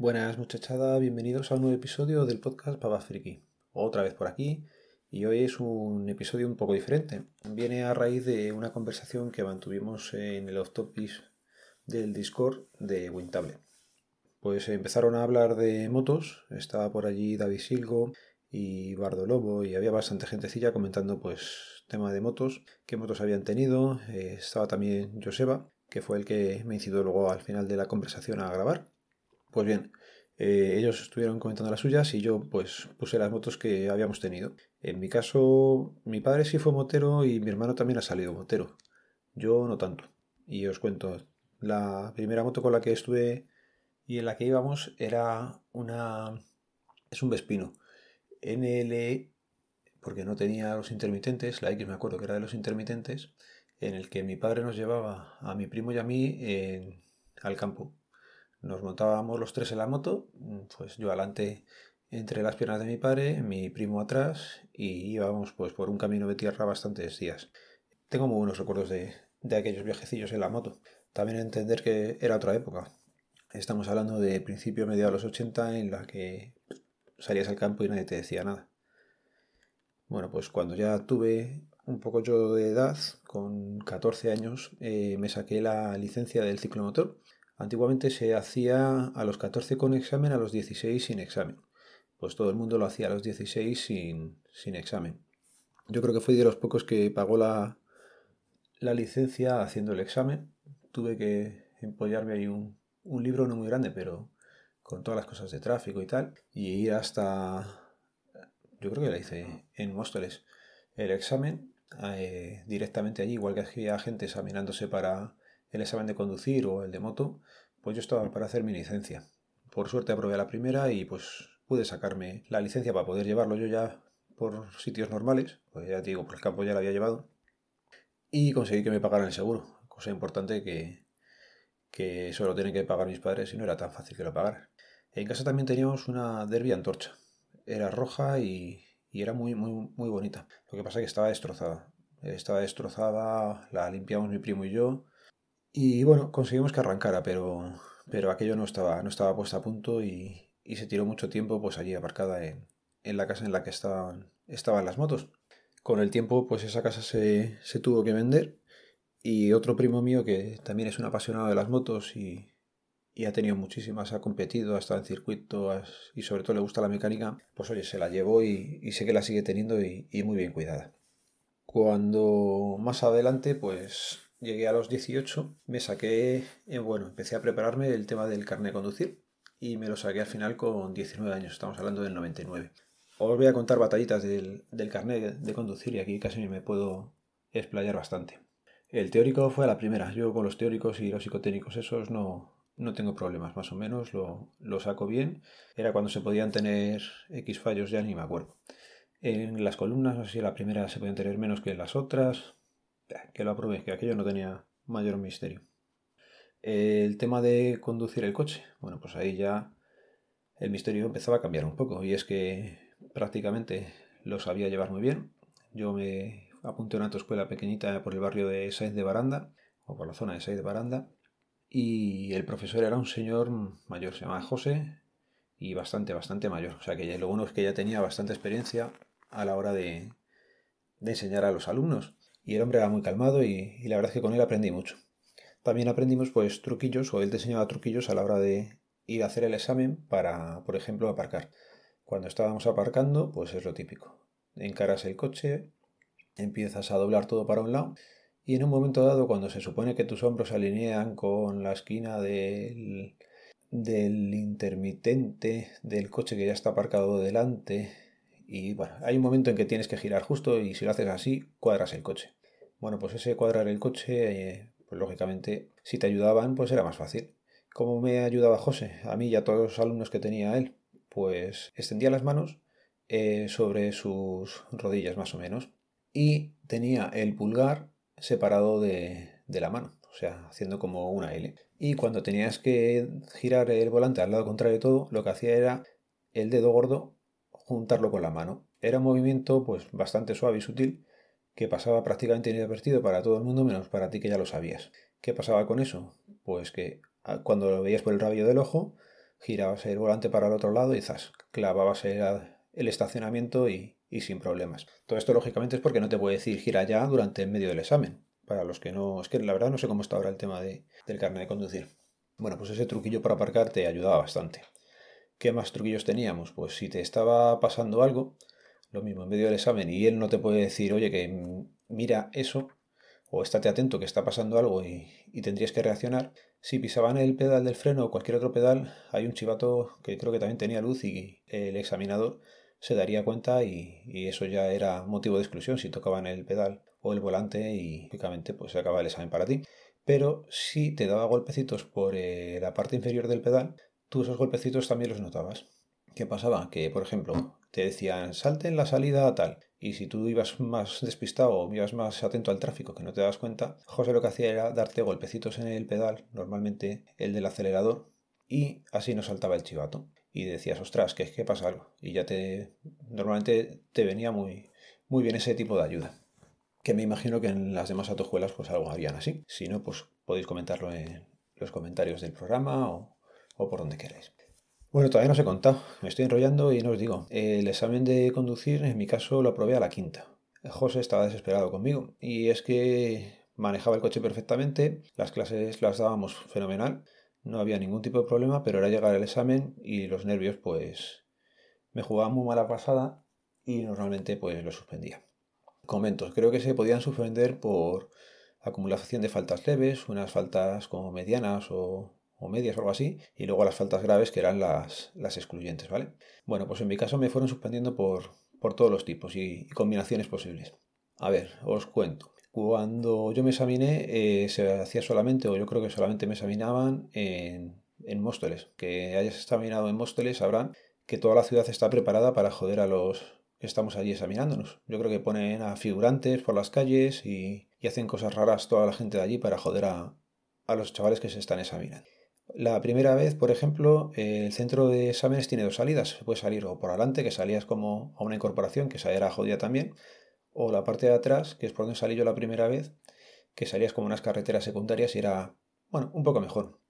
Buenas muchachada, bienvenidos a un nuevo episodio del podcast Papa Friki. Otra vez por aquí, y hoy es un episodio un poco diferente. Viene a raíz de una conversación que mantuvimos en el off del Discord de Wintable. Pues empezaron a hablar de motos, estaba por allí David Silgo y Bardo Lobo y había bastante gentecilla comentando pues tema de motos, qué motos habían tenido, eh, estaba también Joseba, que fue el que me incitó luego al final de la conversación a grabar. Pues bien, eh, ellos estuvieron comentando las suyas y yo pues puse las motos que habíamos tenido. En mi caso, mi padre sí fue motero y mi hermano también ha salido motero. Yo no tanto. Y os cuento, la primera moto con la que estuve y en la que íbamos era una... es un Vespino. NL, porque no tenía los intermitentes, la X me acuerdo que era de los intermitentes, en el que mi padre nos llevaba a mi primo y a mí al campo nos montábamos los tres en la moto, mm, pues yo adelante entre las piernas de mi padre, mi primo atrás y íbamos pues por un camino de tierra bastantes días. Tengo muy buenos recuerdos de, aquellos viajecillos en la moto. También entender que era otra época. Estamos hablando de principio medio de los 80 en la que salías al campo y nadie te decía nada. Bueno, pues cuando ya tuve un poco yo de edad, con 14 años, eh, me saqué la licencia del ciclomotor Antiguamente se hacía a los 14 con examen, a los 16 sin examen. Pues todo el mundo lo hacía a los 16 sin, sin examen. Yo creo que fui de los pocos que pagó la, la licencia haciendo el examen. Tuve que empollarme ahí un, un libro no muy grande, pero con todas las cosas de tráfico y tal, y ir hasta, yo creo que la hice en Móstoles, el examen eh, directamente allí, igual que había gente examinándose para el examen de conducir o el de moto, pues yo estaba para hacer mi licencia. Por suerte aprobé la primera y pues pude sacarme la licencia para poder llevarlo yo ya por sitios normales, pues ya digo, por el campo ya la había llevado, y conseguí que me pagaran el seguro, cosa importante que, que eso lo tienen que pagar mis padres y no era tan fácil que lo pagaran. En casa también teníamos una Derby Antorcha, era roja y, y era muy, muy, muy bonita. Lo que pasa es que estaba destrozada. Estaba destrozada, la limpiamos mi primo y yo, y bueno, conseguimos que arrancara, pero, pero aquello no estaba, no estaba puesto a punto y, se tiró mucho tiempo pues allí aparcada en, en, la casa en la que estaban, estaban las motos. Con el tiempo pues esa casa se, se tuvo que vender y otro primo mío que también es un apasionado de las motos y, y ha tenido muchísimas, ha competido, ha estado en circuito y sobre todo le gusta la mecánica, pues oye, se la llevó y, y sé que la sigue teniendo y, y, muy bien cuidada. Cuando más adelante, pues llegué a los 18, me saqué, eh, bueno, empecé a prepararme el tema del carnet de conducir y me lo saqué al final con 19 años, estamos hablando del 99. Os voy a contar batallitas del, del carnet de conducir y aquí casi me puedo explayar bastante. El teórico fue a la primera, yo con los teóricos y los psicotécnicos esos no, no tengo problemas, más o menos lo, lo saco bien. Era cuando se podían tener X fallos, ya ni me acuerdo. En las columnas, no sé si la primera se podían tener menos que en las otras, que lo aprobé, que aquello no tenía mayor misterio. El tema de conducir el coche, bueno, pues ahí ya el misterio empezaba a cambiar un poco y es que prácticamente lo sabía llevar muy bien. Yo me apunté a una autoescuela pequeñita por el barrio de Saiz de Baranda, o por la zona de Saiz de Baranda, y el profesor era un señor mayor, se llamaba José, y bastante, bastante mayor. O sea que ya, lo bueno es que ya tenía bastante experiencia a la hora de, de enseñar a los alumnos. Y el hombre era muy calmado y, la verdad es que con él aprendí mucho. También aprendimos pues truquillos, o él te enseñaba truquillos a la hora de ir a hacer el examen para, por ejemplo, aparcar. Cuando estábamos aparcando, pues es lo típico. Encaras el coche, empiezas a doblar todo para un lado y en un momento dado, cuando se supone que tus hombros se alinean con la esquina del, del intermitente del coche que ya está aparcado delante, y bueno, hay un momento en que tienes que girar justo y si lo haces así, cuadras el coche. Bueno, pues ese cuadrar el coche, eh, pues lógicamente, si te ayudaban, pues era más fácil. ¿Cómo me ayudaba José? A mí y a todos los alumnos que tenía él. Pues extendía las manos eh, sobre sus rodillas más o menos y tenía el pulgar separado de, de la mano, o sea, haciendo como una L. Y cuando tenías que girar el volante al lado contrario de todo, lo que hacía era el dedo gordo juntarlo con la mano. Era un movimiento pues bastante suave y sutil que pasaba prácticamente inadvertido para todo el mundo menos para ti que ya lo sabías. ¿Qué pasaba con eso? Pues que ah, cuando lo veías por el rabillo del ojo, girabas el volante para el otro lado y zas, clavabas el, estacionamiento y, sin problemas. Todo esto lógicamente es porque no te puede decir gira ya durante el medio del examen. Para los que no, es que la verdad no sé cómo está ahora el tema de, del carnet de conducir. Bueno, pues ese truquillo para aparcar te ayudaba bastante. ¿Qué más truquillos teníamos? Pues si te estaba pasando algo, lo mismo en medio del examen y él no te puede decir, oye, que mira eso, o estate atento que está pasando algo y, tendrías que reaccionar. Si pisaban el pedal del freno o cualquier otro pedal, hay un chivato que creo que también tenía luz y el examinador se daría cuenta y, eso ya era motivo de exclusión si tocaban el pedal o el volante y lógicamente pues se acaba el examen para ti. Pero si te daba golpecitos por eh, la parte inferior del pedal, tú esos golpecitos también los notabas. ¿Qué pasaba? Que, por ejemplo, te decían salte en la salida tal. Y si tú ibas más despistado o ibas más atento al tráfico que no te das cuenta, José lo que hacía era darte golpecitos en el pedal, normalmente el del acelerador, y así no saltaba el chivato. Y decías, ostras, ¿qué, qué pasa algo? Y ya te. Normalmente te venía muy, muy bien ese tipo de ayuda. Que me imagino que en las demás autojuelas pues algo harían así. Si no, pues podéis comentarlo en los comentarios del programa o, o por donde queráis. Bueno, todavía no os he me estoy enrollando y no os digo. El examen de conducir, en mi caso, lo aprobé a la quinta. José estaba desesperado conmigo y es que manejaba el coche perfectamente, las clases las dábamos fenomenal, no había ningún tipo de problema, pero era llegar al examen y los nervios, pues me jugaban muy mala pasada y normalmente pues lo suspendía. Comento, creo que se podían suspender por acumulación de faltas leves, unas faltas como medianas o o medias o algo así, y luego las faltas graves que eran las, las excluyentes, ¿vale? Bueno, pues en mi caso me fueron suspendiendo por, por todos los tipos y, combinaciones posibles. A ver, os cuento. Cuando yo me examiné, eh, se hacía solamente, o yo creo que solamente me examinaban en, en Móstoles. Que hayas examinado en Móstoles sabrán que toda la ciudad está preparada para joder a los que estamos allí examinándonos. Yo creo que ponen a figurantes por las calles y, y hacen cosas raras toda la gente de allí para joder a, a los chavales que se están examinando. La primera vez, por ejemplo, el centro de exámenes tiene dos salidas. Se puede salir o por adelante, que salías como a una incorporación, que esa era jodida también, o la parte de atrás, que es por donde salí yo la primera vez, que salías como unas carreteras secundarias y era, bueno, un poco mejor.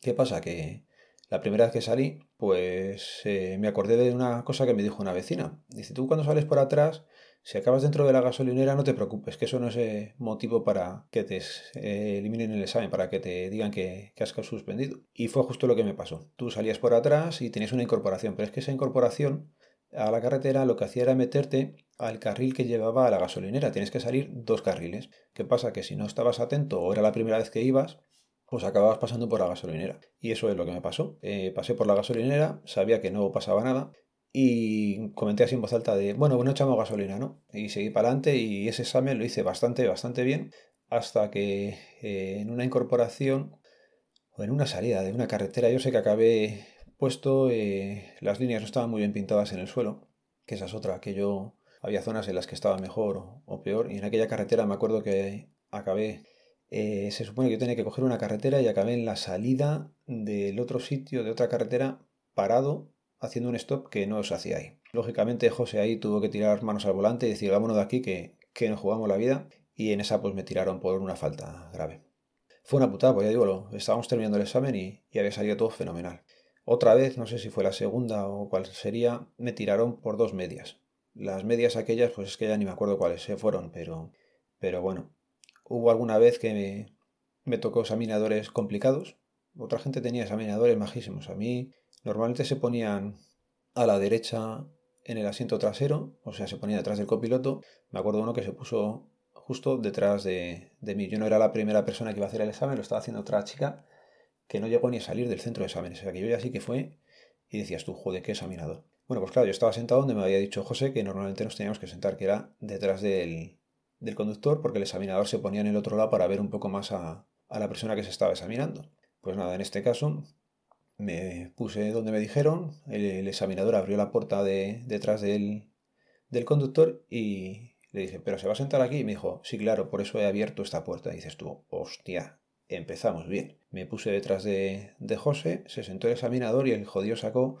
¿Qué pasa? Que la primera vez que salí, pues eh, me acordé de una cosa que me dijo una vecina. Dice, tú cuando sales por atrás si acabas dentro de la gasolinera, no te preocupes, que eso no es eh, motivo para que te eh, eliminen el examen, para que te digan que, has suspendido. Y fue justo lo que me pasó. Tú salías por atrás y tenías una incorporación, pero es que esa incorporación a la carretera lo que hacía era meterte al carril que llevaba a la gasolinera. Tienes que salir dos carriles. ¿Qué pasa? Que si no estabas atento o era la primera vez que ibas, pues acababas pasando por la gasolinera. Y eso es lo que me pasó. Eh, pasé por la gasolinera, sabía que no pasaba nada, y comenté así en voz alta de, bueno, bueno, echamos gasolina, ¿no? Y seguí para adelante y ese examen lo hice bastante, bastante bien, hasta que eh, en una incorporación o en una salida de una carretera, yo sé que acabé puesto, eh, las líneas no estaban muy bien pintadas en el suelo, que esa es otra, que yo había zonas en las que estaba mejor o, peor, y en aquella carretera me acuerdo que acabé, eh, se supone que yo tenía que coger una carretera y acabé en la salida del otro sitio, de otra carretera, parado haciendo un stop que no os hacía ahí. Lógicamente José ahí tuvo que tirar manos al volante y decir vámonos de aquí que, que nos jugamos la vida y en esa pues me tiraron por una falta grave. Fue una putada, pues ya digo, lo, estábamos terminando el examen y, y había salido todo fenomenal. Otra vez, no sé si fue la segunda o cuál sería, me tiraron por dos medias. Las medias aquellas, pues es que ya ni me acuerdo cuáles se fueron, pero, pero bueno. Hubo alguna vez que me, me tocó examinadores complicados. Otra gente tenía examinadores majísimos. A mí Normalmente se ponían a la derecha en el asiento trasero, o sea, se ponía detrás del copiloto. Me acuerdo uno que se puso justo detrás de, mí. Yo no era la primera persona que iba a hacer el examen, lo estaba haciendo otra chica que no llegó ni a salir del centro de exámenes. O sea, que yo ya sí que fue y decías tú, joder, qué examinador. Bueno, pues claro, yo estaba sentado donde me había dicho José que normalmente nos teníamos que sentar, que era detrás del, conductor, porque el examinador se ponía en el otro lado para ver un poco más a, a la persona que se estaba examinando. Pues nada, en este caso me puse donde me dijeron, el, examinador abrió la puerta de, detrás del, del, conductor y le dije, ¿pero se va a sentar aquí? Y me dijo, sí, claro, por eso he abierto esta puerta. Dices tú, hostia, empezamos bien. Me puse detrás de, de José, se sentó el examinador y el jodido sacó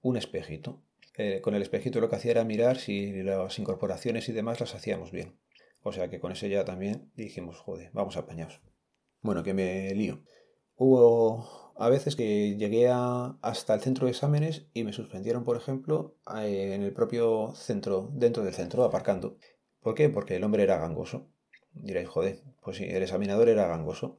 un espejito. Eh, con el espejito lo que hacía era mirar si las incorporaciones y demás las hacíamos bien. O sea que con ese ya también dijimos, joder, vamos apañados. Bueno, que me lío. Hubo a veces que llegué hasta el centro de exámenes y me suspendieron, por ejemplo, eh, en el propio centro, dentro del centro, aparcando. ¿Por qué? Porque el hombre era gangoso. Diréis, joder, pues sí, el examinador era gangoso.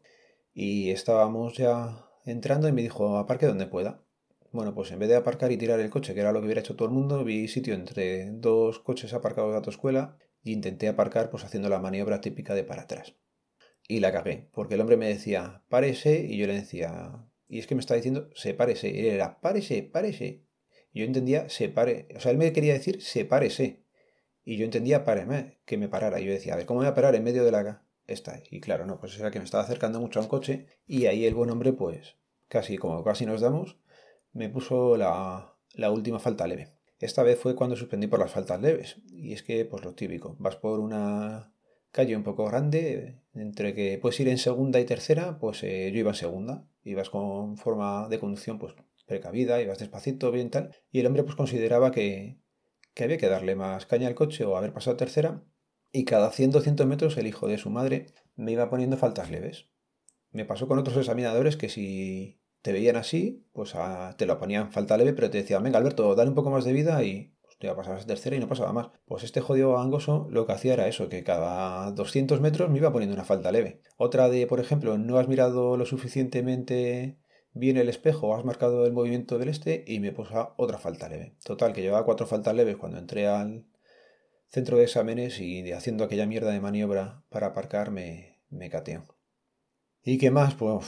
Y estábamos ya entrando y me dijo, aparque donde pueda. Bueno, pues en vez de aparcar y tirar el coche, que era lo que hubiera hecho todo el mundo, vi sitio entre dos coches aparcados de autoescuela y intenté aparcar pues haciendo la maniobra típica de para atrás. Y la cagué, porque el hombre me decía, párese, y yo le decía, y es que me estaba diciendo, sepárese, y él era, párese, párese. Y yo entendía, separe, o sea, él me quería decir, sepárese. Y yo entendía, páreme, que me parara. Y yo decía, a ver, ¿cómo me voy a parar en medio de la esta? Y claro, no, pues era que me estaba acercando mucho a un coche, y ahí el buen hombre, pues, casi, como casi nos damos, me puso la, la última falta leve. Esta vez fue cuando suspendí por las faltas leves. Y es que, pues lo típico, vas por una calle un poco grande, entre que puedes ir en segunda y tercera, pues eh, yo iba en segunda. Ibas con forma de conducción, pues precavida, ibas despacito, bien tal. Y el hombre, pues consideraba que, que había que darle más caña al coche o haber pasado tercera. Y cada 100-200 metros el hijo de su madre me iba poniendo faltas leves. Me pasó con otros examinadores que si te veían así, pues te lo ponían falta leve, pero te decían, venga Alberto, dale un poco más de vida y te iba a pasar a tercera y no pasaba más. Pues este jodido gangoso lo que hacía era eso, que cada 200 metros me iba poniendo una falta leve. Otra de, por ejemplo, no has mirado lo suficientemente bien el espejo, has marcado el movimiento del este y me puso otra falta leve. Total, que llevaba cuatro faltas leves cuando entré al centro de exámenes y haciendo aquella mierda de maniobra para aparcar me, me cateo. ¿Y qué más? Pues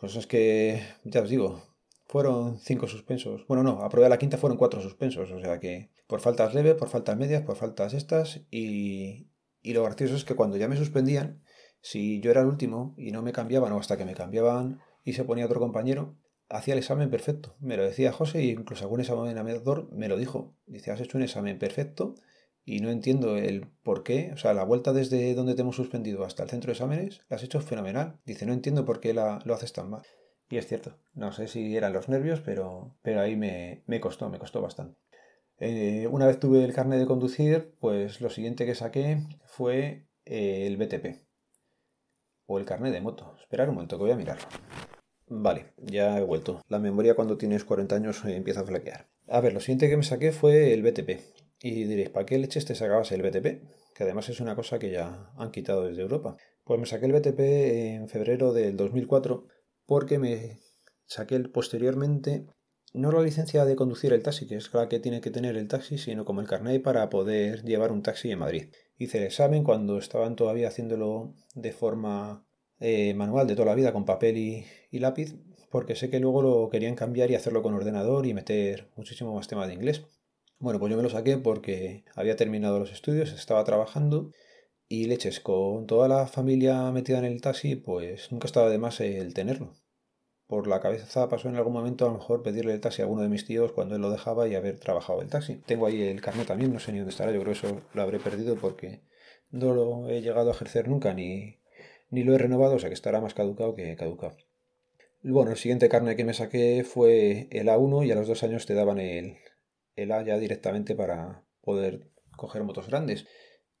pues es que, ya os digo, fueron cinco suspensos. Bueno, no, a prueba de la quinta fueron cuatro suspensos. O sea que por faltas leves, por faltas medias, por faltas estas. Y, y lo gracioso es que cuando ya me suspendían, si yo era el último y no me cambiaban o hasta que me cambiaban y se ponía otro compañero, hacía el examen perfecto. Me lo decía José e incluso algún examinador me lo dijo. Dice, has hecho un examen perfecto y no entiendo el por qué. O sea, la vuelta desde donde te hemos suspendido hasta el centro de exámenes la has hecho fenomenal. Dice, no entiendo por qué la, lo haces tan mal. Y es cierto, no sé si eran los nervios, pero, pero ahí me, costó, me costó bastante. Eh, una vez tuve el carnet de conducir, pues lo siguiente que saqué fue eh, el BTP. O el carnet de moto. Esperar un momento que voy a mirarlo. Vale, ya he vuelto. La memoria cuando tienes 40 años eh, empieza a flaquear. A ver, lo siguiente que me saqué fue el BTP. Y diréis, ¿para qué leches te sacabas el BTP? Que además es una cosa que ya han quitado desde Europa. Pues me saqué el BTP en febrero del 2004 porque me saqué posteriormente no la licencia de conducir el taxi, que es la que tiene que tener el taxi, sino como el carnet para poder llevar un taxi en Madrid. Hice el examen cuando estaban todavía haciéndolo de forma eh, manual de toda la vida con papel y, y lápiz, porque sé que luego lo querían cambiar y hacerlo con ordenador y meter muchísimo más tema de inglés. Bueno, pues yo me lo saqué porque había terminado los estudios, estaba trabajando y leches, con toda la familia metida en el taxi, pues nunca estaba de más el tenerlo. Por la cabeza pasó en algún momento a lo mejor pedirle el taxi a alguno de mis tíos cuando él lo dejaba y haber trabajado el taxi. Tengo ahí el carnet también, no sé ni dónde estará, yo creo que eso lo habré perdido porque no lo he llegado a ejercer nunca ni, ni lo he renovado, o sea que estará más caducado que caducado. Bueno, el siguiente carnet que me saqué fue el A1 y a los dos años te daban el, el A ya directamente para poder coger motos grandes.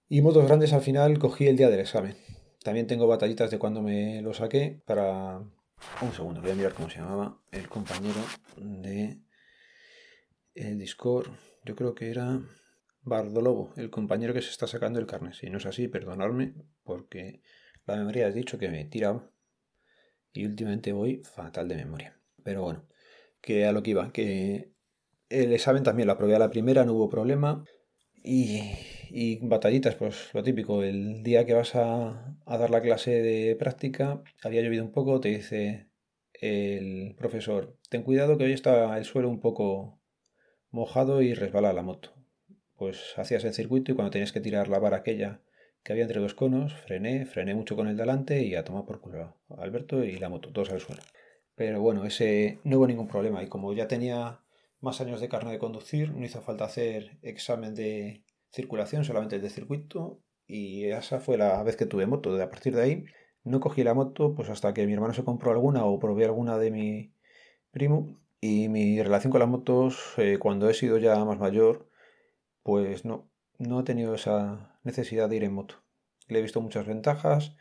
Y motos grandes al final cogí el día del examen. También tengo batallitas de cuando me lo saqué para... Un segundo, voy a mirar cómo se llamaba el compañero de el Discord. Yo creo que era Bardolobo, el compañero que se está sacando el carnet. Si no es así, perdonadme, porque la memoria has dicho que me tiraba y últimamente voy fatal de memoria. Pero bueno, que a lo que iba, que el examen también lo aprobé a la primera, no hubo problema. Y, batallitas, pues lo típico, el día que vas a, dar la clase de práctica, había llovido un poco, te dice el profesor, ten cuidado que hoy está el suelo un poco mojado y resbala la moto. Pues hacías el circuito y cuando tenías que tirar la vara aquella que había entre dos conos, frené, frené mucho con el delante y a tomar por culo Alberto y la moto, todos al suelo. Pero bueno, ese no hubo ningún problema y como ya tenía más años de carne de conducir, no hizo falta hacer examen de circulación, solamente el de circuito, y esa fue la vez que tuve moto. De a partir de ahí no cogí la moto pues hasta que mi hermano se compró alguna o probé alguna de mi primo, y mi relación con las motos eh, cuando he sido ya más mayor, pues no, no he tenido esa necesidad de ir en moto. Le he visto muchas ventajas,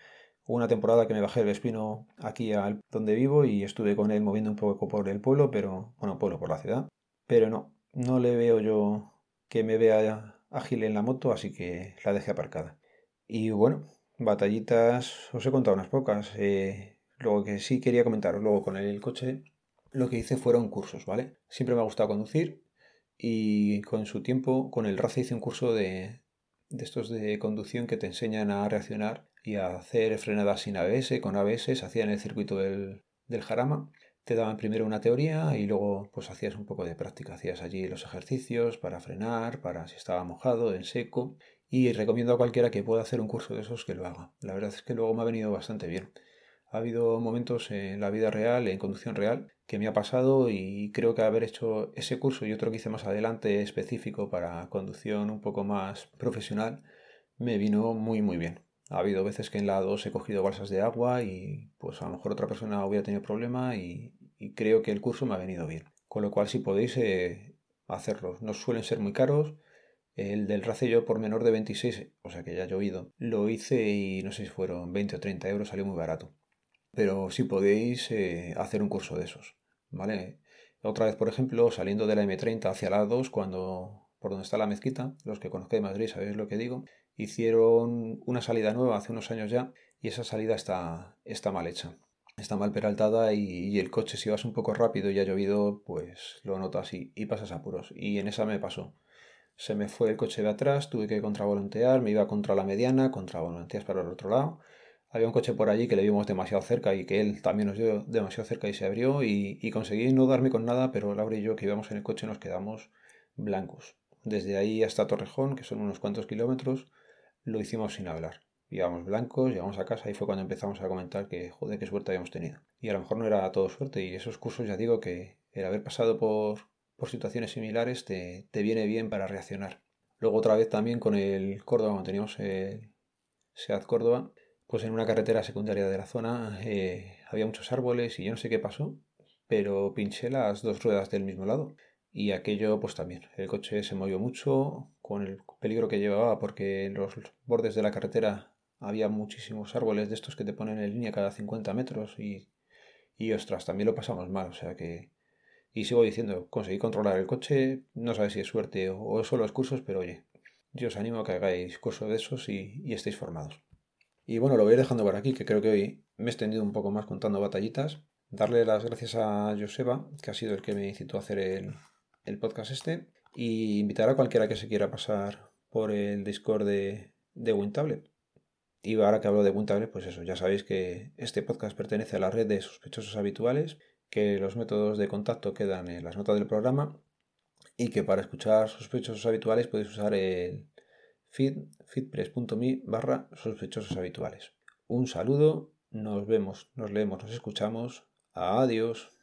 una temporada que me bajé el Vespino aquí al donde vivo y estuve con él moviendo un poco por el pueblo, pero bueno, pueblo por la ciudad. Pero no, no le veo yo que me vea ágil en la moto, así que la dejé aparcada. Y bueno, batallitas, os he contado unas pocas. Eh, lo que sí quería comentaros luego con el coche, lo que hice fueron cursos, ¿vale? Siempre me ha gustado conducir y con su tiempo, con el RACE hice un curso de, de estos de conducción que te enseñan a reaccionar y a hacer frenadas sin ABS, con ABS, se hacía en el circuito del, del Jarama. Te daban primero una teoría y luego pues hacías un poco de práctica, hacías allí los ejercicios para frenar, para si estaba mojado, en seco y recomiendo a cualquiera que pueda hacer un curso de esos que lo haga. La verdad es que luego me ha venido bastante bien. Ha habido momentos en la vida real, en conducción real, que me ha pasado y creo que haber hecho ese curso y otro que hice más adelante específico para conducción un poco más profesional me vino muy muy bien. Ha habido veces que en la 2 he cogido balsas de agua y pues a lo mejor otra persona hubiera tenido problema y, creo que el curso me ha venido bien. Con lo cual si podéis eh, hacerlos, no suelen ser muy caros. El del Racello por menor de 26, o sea que ya ha llovido, lo hice y no sé si fueron 20 o 30 euros, salió muy barato. Pero si podéis eh, hacer un curso de esos, ¿vale? Otra vez, por ejemplo, saliendo de la M30 hacia la 2, cuando por donde está la mezquita, los que conozcáis Madrid sabéis lo que digo, hicieron una salida nueva hace unos años ya y esa salida está, está mal hecha. Está mal peraltada y, el coche si vas un poco rápido y ha llovido, pues lo notas y, y pasas apuros. Y en esa me pasó. Se me fue el coche de atrás, tuve que contravolantear, me iba contra la mediana, contravolanteas para el otro lado. Había un coche por allí que le vimos demasiado cerca y que él también nos dio demasiado cerca y se abrió y, y conseguí no darme con nada, pero Laura y yo que íbamos en el coche nos quedamos blancos. Desde ahí hasta Torrejón, que son unos cuantos kilómetros, lo hicimos sin hablar. Íbamos blancos, llegamos a casa y fue cuando empezamos a comentar que, joder, qué suerte habíamos tenido. Y a lo mejor no era todo suerte y esos cursos ya digo que el haber pasado por, por situaciones similares te, te viene bien para reaccionar. Luego otra vez también con el Córdoba, cuando teníamos el SEAT Córdoba, pues en una carretera secundaria de la zona eh, había muchos árboles y yo no sé qué pasó, pero pinché las dos ruedas del mismo lado. Y aquello pues también, el coche se movió mucho con el peligro que llevaba porque los bordes de la carretera había muchísimos árboles de estos que te ponen en línea cada 50 metros y, y ostras, también lo pasamos mal, o sea que... Y sigo diciendo, conseguí controlar el coche, no sabes si es suerte o, solo es cursos, pero oye, yo os animo a que hagáis cursos de esos y, y estéis formados. Y bueno, lo voy a ir dejando por aquí, que creo que hoy me he extendido un poco más contando batallitas. Darle las gracias a Joseba, que ha sido el que me incitó a hacer el, el podcast este y invitar a cualquiera que se quiera pasar por el Discord de, de WinTablet. Y ahora que hablo de WinTablet, pues eso, ya sabéis que este podcast pertenece a la red de sospechosos habituales, que los métodos de contacto quedan en las notas del programa y que para escuchar sospechosos habituales podéis usar el feed feedpress.me barra sospechosos habituales. Un saludo, nos vemos, nos leemos, nos escuchamos. Adiós.